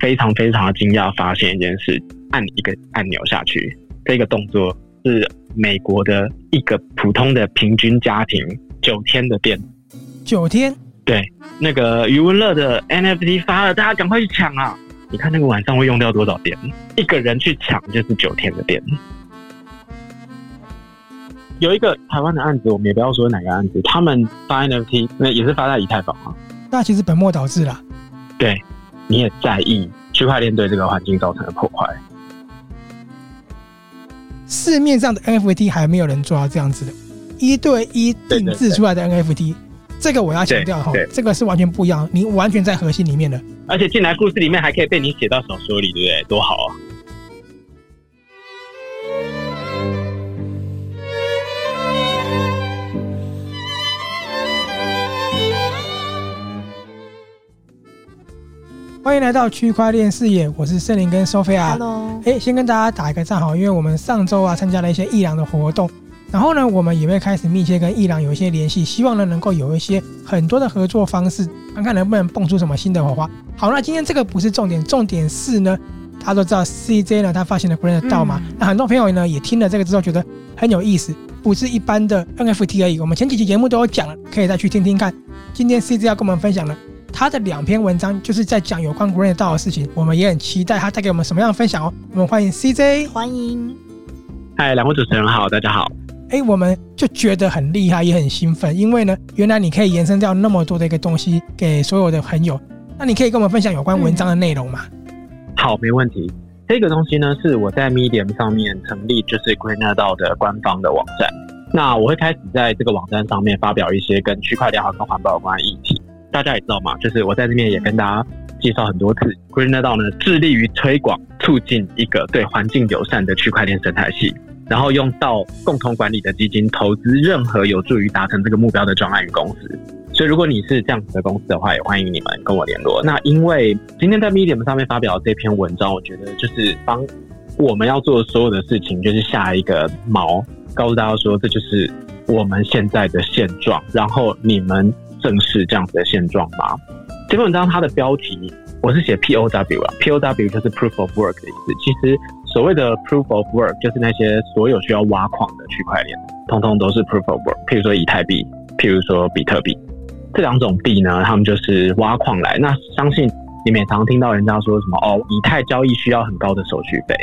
非常非常的惊讶，发现一件事：按一个按钮下去，这个动作是美国的一个普通的平均家庭九天的电。九天？对，那个余文乐的 NFT 发了，大家赶快去抢啊！你看那个晚上会用掉多少电？一个人去抢就是九天的电。有一个台湾的案子，我们也不要说哪个案子，他们发 NFT 那也是发在以太坊啊。那其实本末倒置了。对，你也在意区块链对这个环境造成的破坏。市面上的 NFT 还没有人做到这样子的，一对一定制出来的 NFT，对对对，这个我要强调哈，这个是完全不一样，你完全在核心里面的。而且进来故事里面还可以被你写到小说里，对不对？多好啊！欢迎来到区块链视野，我是圣林跟 Sophia。Hello，哎，先跟大家打一个账号，因为我们上周啊参加了一些伊朗的活动，然后呢，我们也会开始密切跟伊朗有一些联系，希望呢能够有一些很多的合作方式，看看能不能蹦出什么新的火花。好，那今天这个不是重点，重点是呢，大家都知道 CJ 呢他发行了 Green 的 DAO 嘛，那很多朋友呢也听了这个之后觉得很有意思，不是一般的 NFT 而已。我们前几期节目都有讲了，可以再去听听看。今天 CJ 要跟我们分享了。他的两篇文章就是在讲有关 Green DAO 的事情，我们也很期待他带给我们什么样的分享哦。我们欢迎 CJ，欢迎。嗨，两位主持人好，大家好。哎，我们就觉得很厉害，也很兴奋，因为呢，原来你可以延伸掉那么多的一个东西给所有的朋友。那你可以跟我们分享有关文章的内容吗？好，没问题。这个东西呢，是我在 Medium 上面成立，就是 Green DAO 的官方的网站。那我会开始在这个网站上面发表一些跟区块链和跟环保有关的议题。大家也知道嘛，就是我在这边也跟大家介绍很多次，Green DAO 呢致力于推广、促进一个对环境友善的区块链生态系，然后用到共同管理的基金投资任何有助于达成这个目标的专案与公司。所以如果你是这样子的公司的话，也欢迎你们跟我联络。那因为今天在 Medium 上面发表的这篇文章，我觉得就是帮我们要做的所有的事情，就是下一个锚，告诉大家说这就是我们现在的现状，然后你们。正是这样子的现状吗？这篇文章它的标题我是写 POW 啊，POW 就是 Proof of Work 的意思。其实所谓的 Proof of Work 就是那些所有需要挖矿的区块链，通通都是 Proof of Work。譬如说以太币，譬如说比特币，这两种币呢，他们就是挖矿来。那相信你们也常听到人家说什么哦，以太交易需要很高的手续费，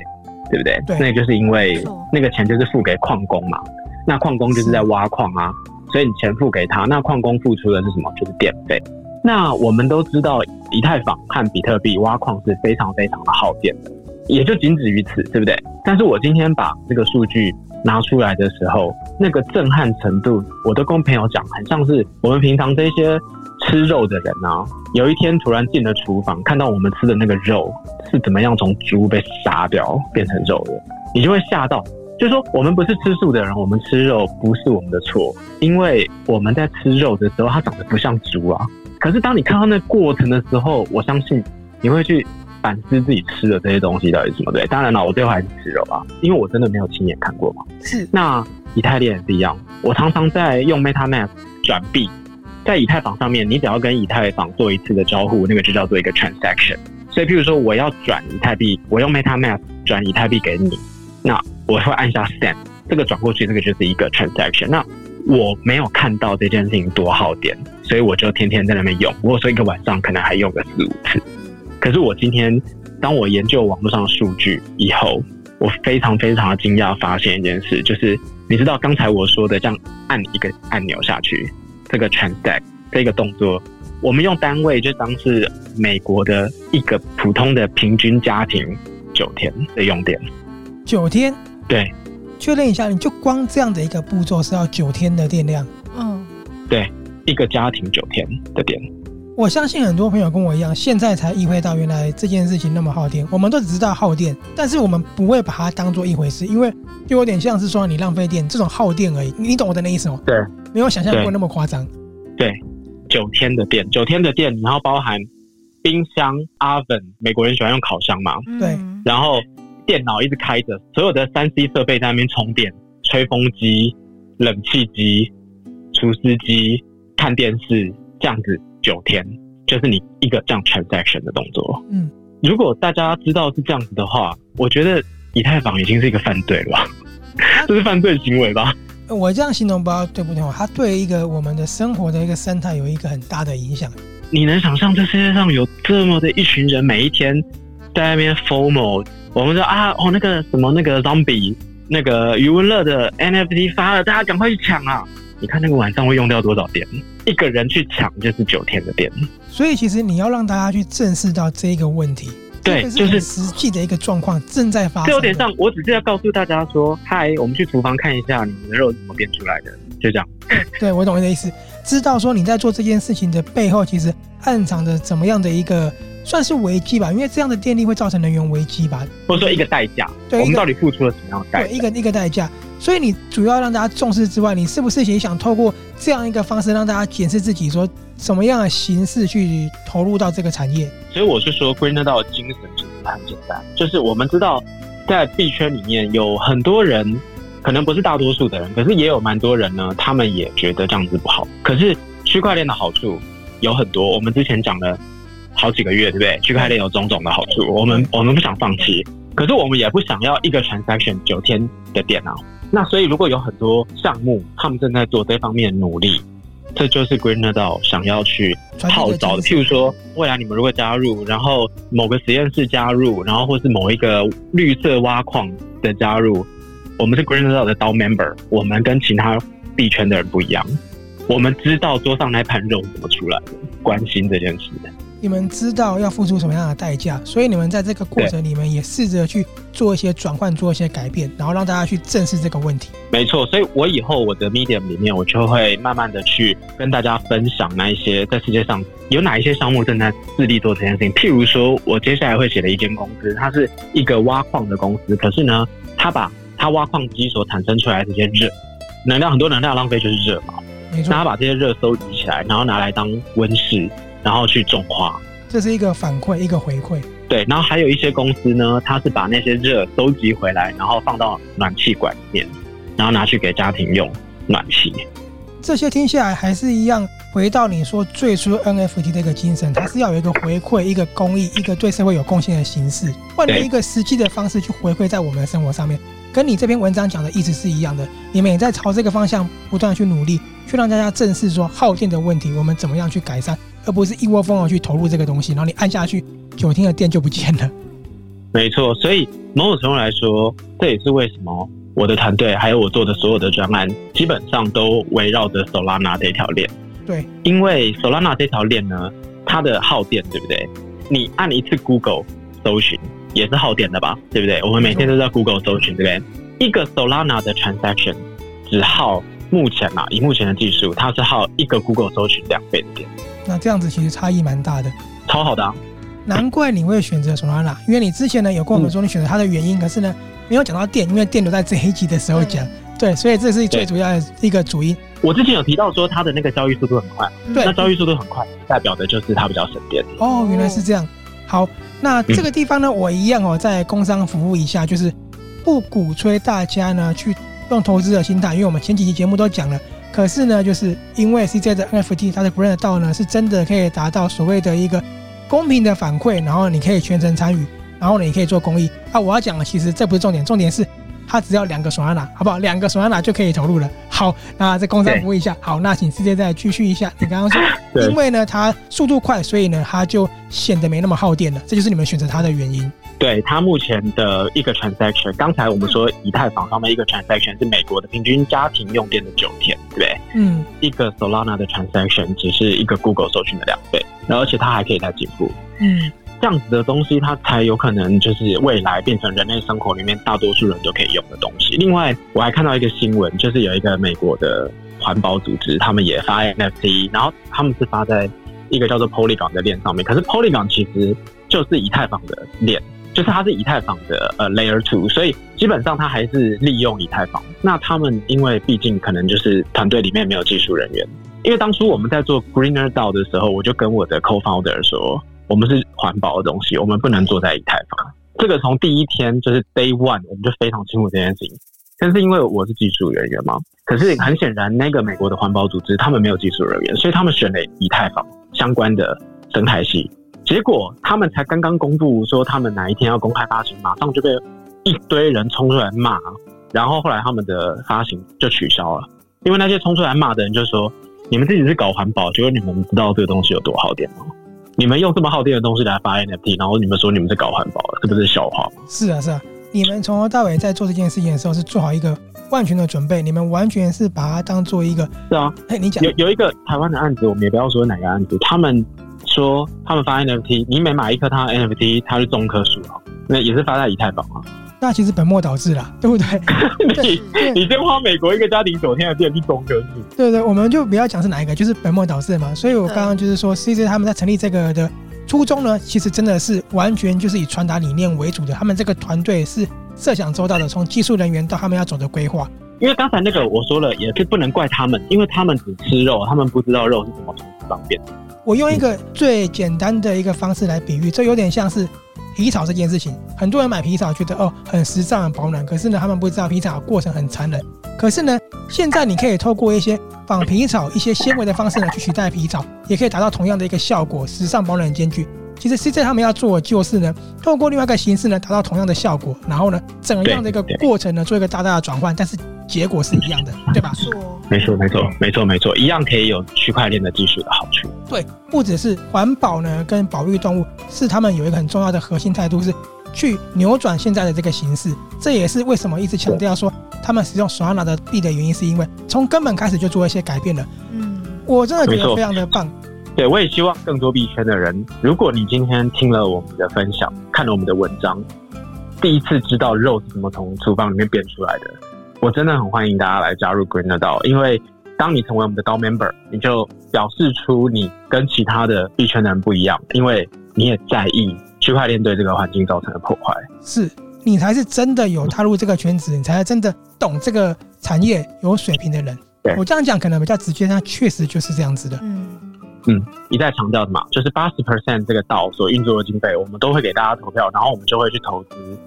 对不对？对，那就是因为那个钱就是付给矿工嘛。那矿工就是在挖矿啊。所以你钱付给他，那矿工付出的是什么？就是电费。那我们都知道，以太坊和比特币挖矿是非常非常的耗电的，也就仅止于此，对不对？但是我今天把这个数据拿出来的时候，那个震撼程度，我都跟朋友讲，很像是我们平常这些吃肉的人啊，有一天突然进了厨房，看到我们吃的那个肉是怎么样从猪被杀掉变成肉的，你就会吓到。就是说，我们不是吃素的人，我们吃肉不是我们的错，因为我们在吃肉的时候，它长得不像猪啊。可是当你看到那过程的时候，我相信你会去反思自己吃的这些东西到底是什么。对，当然了，我最后还是吃肉啊，因为我真的没有亲眼看过嘛。是。那以太链也是一样，我常常在用 MetaMask 转币，在以太坊上面，你只要跟以太坊做一次的交互，那个就叫做一个 transaction。所以，譬如说我要转以太币，我用 MetaMask 转以太币给你，那。我会按下 send，这个转过去，这个就是一个 transaction。那我没有看到这件事情多耗电，所以我就天天在那边用。我说一个晚上可能还用个四五次。可是我今天当我研究网络上的数据以后，我非常非常的惊讶，发现一件事，就是你知道刚才我说的这样按一个按钮下去，这个 transact 这个动作，我们用单位就当是美国的一个普通的平均家庭九天的用电，九天。对，确认一下，你就光这样的一个步骤是要九天的电量。嗯，对，一个家庭九天的电。我相信很多朋友跟我一样，现在才意会到原来这件事情那么耗电。我们都只知道耗电，但是我们不会把它当做一回事，因为就有点像是说你浪费电这种耗电而已。你懂我的那意思吗？对，没有想象过那么夸张。对，九天的电，九天的电，然后包含冰箱、oven，美国人喜欢用烤箱嘛？对，然后。电脑一直开着，所有的三 C 设备在那边充电，吹风机、冷气机、除湿机、看电视，这样子九天，就是你一个这样 transaction 的动作。嗯，如果大家知道是这样子的话，我觉得以太坊已经是一个犯罪了吧？这是犯罪行为吧？我这样形容不知道对不对？它对一个我们的生活的一个生态有一个很大的影响。你能想象这世界上有这么的一群人，每一天在那边 FOMO，我们说啊，哦，那个什么那个 Zombie，那个余文乐的 NFT 发了，大家赶快去抢啊！你看那个晚上会用掉多少电？一个人去抢就是九天的电。所以其实你要让大家去正视到这一个问题。对，就是实际的一个状况正在发生。这有点像，我只是要告诉大家说，嗨，我们去厨房看一下你们的肉怎么变出来的，就这样。对，我懂你的意思。知道说你在做这件事情的背后，其实暗藏着怎么样的一个算是危机吧？因为这样的电力会造成能源危机吧？或者说一个代价？对，我们到底付出了什么样的代价？对，一个一个代价。所以你主要让大家重视之外，你是不是也想透过这样一个方式让大家检视自己，说什么样的形式去投入到这个产业？所以我是说，GREENER 的精神其实很简单，就是我们知道在币圈里面有很多人，可能不是大多数的人，可是也有蛮多人呢，他们也觉得这样子不好。可是区块链的好处有很多，我们之前讲了好几个月，对不对？区块链有种种的好处，我们我们不想放弃，可是我们也不想要一个 transaction 九天的电脑。那所以，如果有很多项目，他们正在做这方面的努力，这就是 GREENER DAO 想要去号召的。譬如说，未来你们如果加入，然后某个实验室加入，然后或是某一个绿色挖矿的加入，我们是 GREENER DAO 的 DAO member，我们跟其他币圈的人不一样，我们知道桌上那盘肉怎么出来的，关心这件事。你们知道要付出什么样的代价，所以你们在这个过程里面也试着去做一些转换，做一些改变，然后让大家去正视这个问题。没错，所以我以后我的 Medium 里面，我就会慢慢的去跟大家分享那一些在世界上有哪一些项目正在致力做这件事情。譬如说，我接下来会写的一间公司，它是一个挖矿的公司，可是呢，它把它挖矿机所产生出来的这些热能量，很多能量浪费就是热嘛，没错，那它把这些热收集起来，然后拿来当温室。然后去种花，这是一个反馈，一个回馈。对，然后还有一些公司呢，它是把那些热收集回来，然后放到暖气管里面，然后拿去给家庭用暖气。这些听下来还是一样，回到你说最初 NFT 的一个精神，它是要有一个回馈，一个公益，一个对社会有贡献的形式，换了一个实际的方式去回馈在我们的生活上面。跟你这篇文章讲的意思是一样的，你们也在朝这个方向不断去努力，去让大家正视说耗电的问题，我们怎么样去改善。而不是一窝蜂的去投入这个东西，然后你按下去，九天的电就不见了。没错，所以某种程度来说，这也是为什么我的团队还有我做的所有的专案，基本上都围绕着 Solana 这条链。对，因为 Solana 这条链呢，它的耗电，对不对？你按一次 Google 搜寻也是耗电的吧？对不对？我们每天都在 Google 搜寻，对不对？一个 Solana 的 transaction 只耗目前啊，以目前的技术，它是耗一个 Google 搜寻两倍的电。那这样子其实差异蛮大的，超好的啊！难怪你会选择 Solana，因为你之前呢有跟我们说你选择它的原因，嗯、可是呢没有讲到电，因为电留在这一集的时候讲。对，所以这是最主要的一个主因。我之前有提到说它的那个交易速度很快，对，那交易速度很快，代表的就是它比较省电。哦，原来是这样。好，那这个地方呢，我一样哦，在工商服务一下，就是不鼓吹大家呢去用投资的心态，因为我们前几期节目都讲了。可是呢，就是因为 CJ 的 NFT 它的 Grand 道呢，是真的可以达到所谓的一个公平的反馈，然后你可以全程参与，然后你可以做公益。啊，我要讲的其实这不是重点，重点是。它只要两个 Solana，好不好？两个 Solana 就可以投入了。好，那再工商服务一下。好，那请世界再继续一下。你刚刚说，因为呢它速度快，所以呢它就显得没那么耗电了。这就是你们选择它的原因。对，它目前的一个 transaction，刚才我们说以太坊上面一个 transaction 是美国的平均家庭用电的九天，对不对？嗯。一个 Solana 的 transaction 只是一个 Google 搜寻的两倍，然后而且它还可以再进步。嗯。这样子的东西，它才有可能就是未来变成人类生活里面大多数人都可以用的东西。另外，我还看到一个新闻，就是有一个美国的环保组织，他们也发 NFT，然后他们是发在一个叫做 Polygon 的链上面。可是 Polygon 其实就是以太坊的链，就是它是以太坊的呃 Layer Two，所以基本上它还是利用以太坊。那他们因为毕竟可能就是团队里面没有技术人员，因为当初我们在做 GREENER DAO 的时候，我就跟我的 Co-founder 说。我们是环保的东西，我们不能坐在以太坊。这个从第一天就是 Day One，我们就非常清楚这件事情。但是因为我是技术人员嘛，可是很显然，那个美国的环保组织他们没有技术人员，所以他们选了以太坊相关的生态系，结果他们才刚刚公布说他们哪一天要公开发行，马上就被一堆人冲出来骂，然后后来他们的发行就取消了，因为那些冲出来骂的人就说：“你们自己是搞环保，结果你们知道这个东西有多好点吗？你们用这么耗电的东西来发 NFT，然后你们说你们是搞环保的，这不是笑话吗？”是啊，是啊，你们从头到尾在做这件事情的时候是做好一个万全的准备，你们完全是把它当做一个。是啊，哎，你讲有有一个台湾的案子，我们也不要说哪个案子，他们。说他们发 NFT，你每买一颗他的 NFT，他就种一棵树啊，那也是发在以太坊啊。那其实本末倒置了，对不对？你你先花美国一个家庭九天的电去种棵树。对对，我们就不要讲是哪一个，就是本末倒置嘛。所以我刚刚就是说，CJ 他们在成立这个的初衷呢，其实真的是完全就是以传达理念为主的。他们这个团队是设想周到的，从技术人员到他们要走的规划。因为刚才那个我说了，也是不能怪他们，因为他们只吃肉，他们不知道肉是怎么方便的。我用一个最简单的一个方式来比喻，这有点像是皮草这件事情。很多人买皮草觉得哦很时尚、很保暖，可是呢，他们不知道皮草过程很残忍。可是呢，现在你可以透过一些仿皮草、一些纤维的方式呢，去取代皮草，也可以达到同样的一个效果，时尚保暖兼具。其实 CJ 他们要做的就是呢，透过另外一个形式呢，达到同样的效果，然后呢，整样的一个过程呢，做一个大大的转换，但是结果是一样的，对吧？没错，没错，没错，没错，一样可以有区块链的技术的好处。对，不只是环保呢，跟保育动物是他们有一个很重要的核心态度，是去扭转现在的这个形式。这也是为什么一直强调说他们使用 Solana 的币的原因，是因为从根本开始就做一些改变了。嗯，我真的觉得非常的棒。对，我也希望更多币圈的人，如果你今天听了我们的分享，看了我们的文章，第一次知道肉是怎么从厨房里面变出来的，我真的很欢迎大家来加入 Greener DAO，因为当你成为我们的 DAO member，你就表示出你跟其他的币圈的人不一样，因为你也在意区块链对这个环境造成的破坏，是你才是真的有踏入这个圈子，你才是真的懂这个产业有水平的人。对，我这样讲可能比较直接，但确实就是这样子的。嗯。嗯，一再强调的嘛，就是八十 percent 这个道所运作的经费，我们都会给大家投票，然后我们就会去投资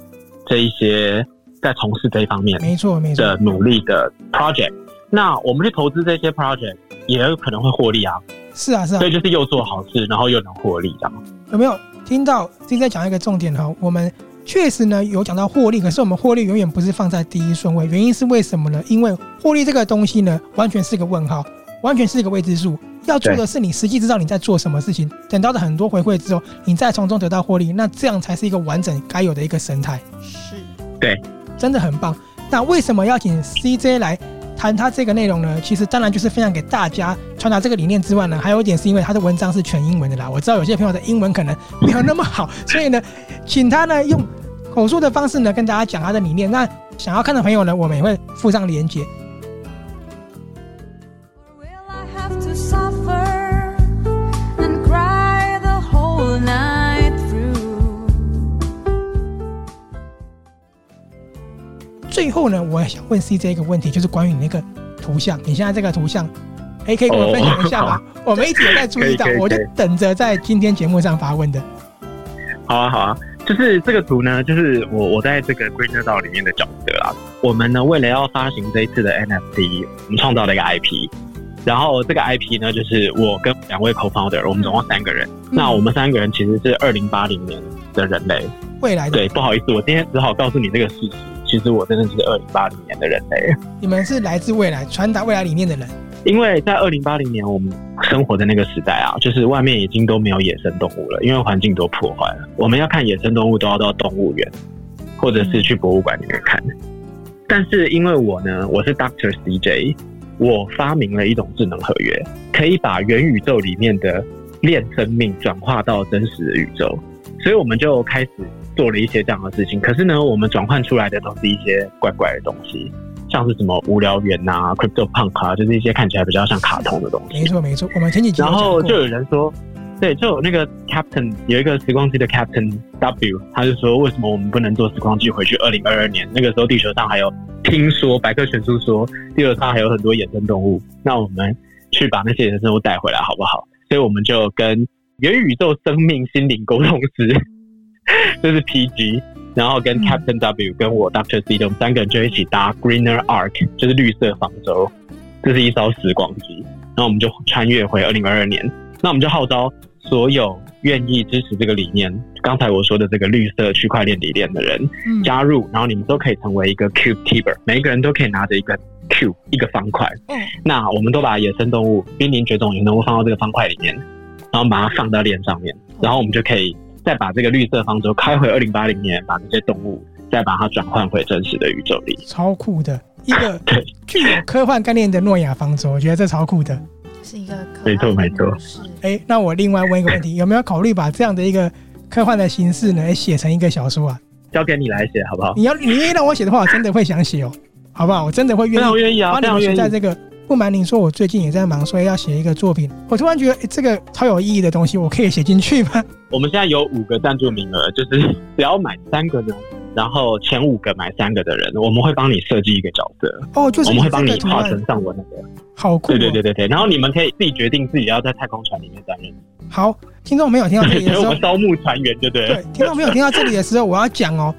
这一些在从事这一方面没错没错的努力的 project。那我们去投资这些 project 也有可能会获利啊。是啊是啊，所以就是又做好事，然后又能获利，这样。有没有听到？今天讲一个重点哈，我们确实呢有讲到获利，可是我们获利永远不是放在第一顺位，原因是为什么呢？因为获利这个东西呢，完全是个问号，完全是一个未知数。要做的是你实际知道你在做什么事情，等到了很多回馈之后，你再从中得到获利，那这样才是一个完整该有的一个生态。是，对，真的很棒。那为什么要请 CJ 来谈他这个内容呢？其实当然就是分享给大家，传达这个理念之外呢，还有一点是因为他的文章是全英文的啦。我知道有些朋友的英文可能没有那么好，所以呢，请他呢用口述的方式呢跟大家讲他的理念。那想要看的朋友呢，我们也会附上连结。最后呢，我想问 CJ 一个问题，就是关于你那个图像，你现在这个图像，哎，可以跟我分享一下吗？哦、我们一直有在注意到，我就等着在今天节目上发问的。好啊，好啊，就是这个图呢，就是我我在这个 Greener DAO 里面的角色啊。我们呢，为了要发行这一次的 NFT，我们创造了一个 IP，然后这个 IP 呢，就是我跟两位 Co-founder，我们总共三个人。嗯、那我们三个人其实是二零八零年的人类，未来的。对，不好意思，我今天只好告诉你这个事实。其实我真的是二零八零年的人类。你们是来自未来，传达未来理念的人。因为在二零八零年，我们生活的那个时代啊，就是外面已经都没有野生动物了，因为环境都破坏了。我们要看野生动物，都要到动物园，或者是去博物馆里面看。但是因为我呢，我是 Doctor CJ，我发明了一种智能合约，可以把元宇宙里面的链生命转化到真实的宇宙，所以我们就开始。做了一些这样的事情，可是呢，我们转换出来的都是一些怪怪的东西，像是什么无聊猿呐、啊、Crypto Punk 啊，就是一些看起来比较像卡通的东西。没错没错，我们前几集然后就有人说，对，就有那个 Captain 有一个时光机的 Captain W，他就说，为什么我们不能坐时光机回去二零二二年？那个时候地球上还有听说百科全书说地球上还有很多野生动物，那我们去把那些野生动物带回来好不好？所以我们就跟元宇宙生命心灵沟通师。这是 PG，然后跟 Captain W、嗯、跟我 Doctor C 的我们三个人就一起搭 Greener Arc，就是绿色方舟。这是一艘时光机，然后我们就穿越回二零二二年。那我们就号召所有愿意支持这个理念，刚才我说的这个绿色区块链理念的人加入，然后你们都可以成为一个 Cube-Keeper，每一个人都可以拿着一个 Cube 一个方块。嗯，那我们都把野生动物、濒临绝种野生动物放到这个方块里面，然后把它放到链上面，然后我们就可以再把这个绿色方舟开回二零八零年，把这些动物再把它转换回真实的宇宙里。超酷的一个 具有科幻概念的诺亚方舟，我觉得这超酷的。是一个没错没错。哎、欸，那我另外问一个问题，有没有考虑把这样的一个科幻的形式呢，写成一个小说啊？交给你来写好不好？你要你愿意让我写的话，我真的会想写哦，好不好？我真的会愿意。我愿意啊，非常愿意。在这个不瞒您说，我最近也在忙，所以要写一个作品。我突然觉得，欸、这个超有意义的东西，我可以写进去吗？我们现在有五个赞助名额，就是 只要买三个呢。然后前五个买三个的人，我们会帮你设计一个角色哦，就是我们会帮你画成上文那个，好酷、哦！对对对对对，然后你们可以自己决定自己要在太空船里面担任。好，听众没有听到这里的时候，我们招募船员，对不对？对，听众没有听到这里的时候，我要讲哦，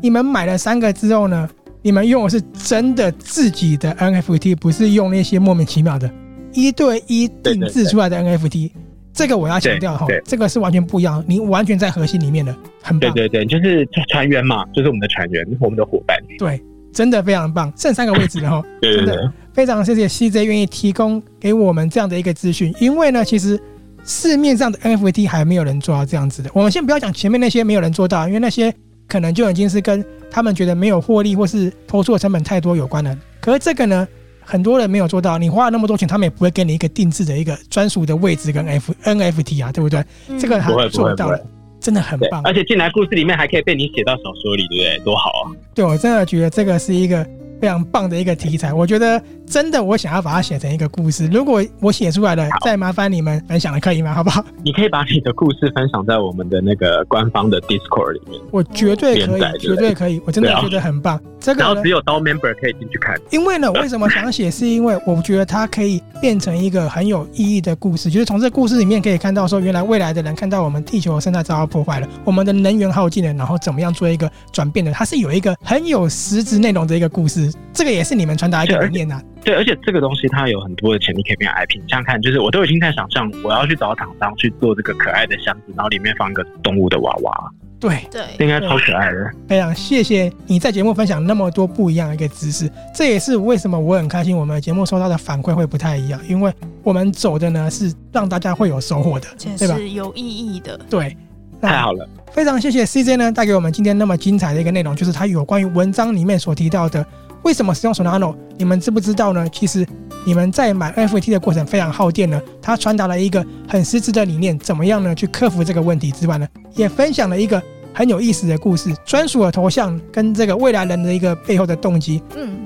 你们买了三个之后呢，你们用的是真的自己的 NFT，不是用那些莫名其妙的一对一定制出来的 NFT。这个我要强调哈，这个是完全不一样，你完全在核心里面的，很棒。对对对，就是船员嘛，就是我们的船员，我们的伙伴。对，真的非常棒，剩三个位置了哈。对对对，真的非常谢谢 CJ 愿意提供给我们这样的一个资讯，因为呢，其实市面上的 NFT 还没有人做到这样子的。我们先不要讲前面那些没有人做到，因为那些可能就已经是跟他们觉得没有获利或是投资的成本太多有关了。可是这个呢？很多人没有做到，你花了那么多钱，他们也不会给你一个定制的一个专属的位置跟 F NFT 啊，对不对？嗯、这个他做到了，真的很棒。而且进来故事里面还可以被你写到小说里，对不对？多好啊！对，我真的觉得这个是一个。非常棒的一个题材，我觉得真的，我想要把它写成一个故事。如果我写出来了，再麻烦你们分享了，可以吗？好不好？你可以把你的故事分享在我们的那个官方的 Discord 里面。我绝对可以，绝对可以，我真的觉得很棒。这个然后只有 DAO member 可以进去看。因为呢，为什么想写？是因为我觉得它可以变成一个很有意义的故事，就是从这个故事里面可以看到说，原来未来的人看到我们地球生态遭到破坏了，我们的能源耗尽了，然后怎么样做一个转变的？它是有一个很有实质内容的一个故事。这个也是你们。传达一个理念呐，对，而且这个东西它有很多的潜力可以变 IP。你想想看，就是我都已经在想象，我要去找厂商去做这个可爱的箱子，然后里面放一个动物的娃娃。对对，应该超可爱的。非常谢谢你在节目分享那么多不一样的一个知识，这也是为什么我很开心，我们的节目收到的反馈会不太一样，因为我们走的呢是让大家会有收获的，对吧？是有意义的。对，太好了，非常谢谢 CJ 呢带给我们今天那么精彩的一个内容，就是他有关于文章里面所提到的。为什么使用 Solana？你们知不知道呢？其实你们在买 NFT 的过程非常耗电呢。它传达了一个很实质的理念，怎么样呢？去克服这个问题之外呢，也分享了一个很有意思的故事，专属的头像跟这个未来人的一个背后的动机。嗯，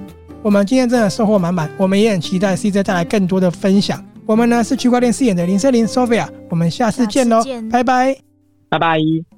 我们今天真的收获满满，我们也很期待 CJ 带来更多的分享。我们呢是区块链饰演的林森林 Sophia，我们下次见喽，拜拜，拜拜。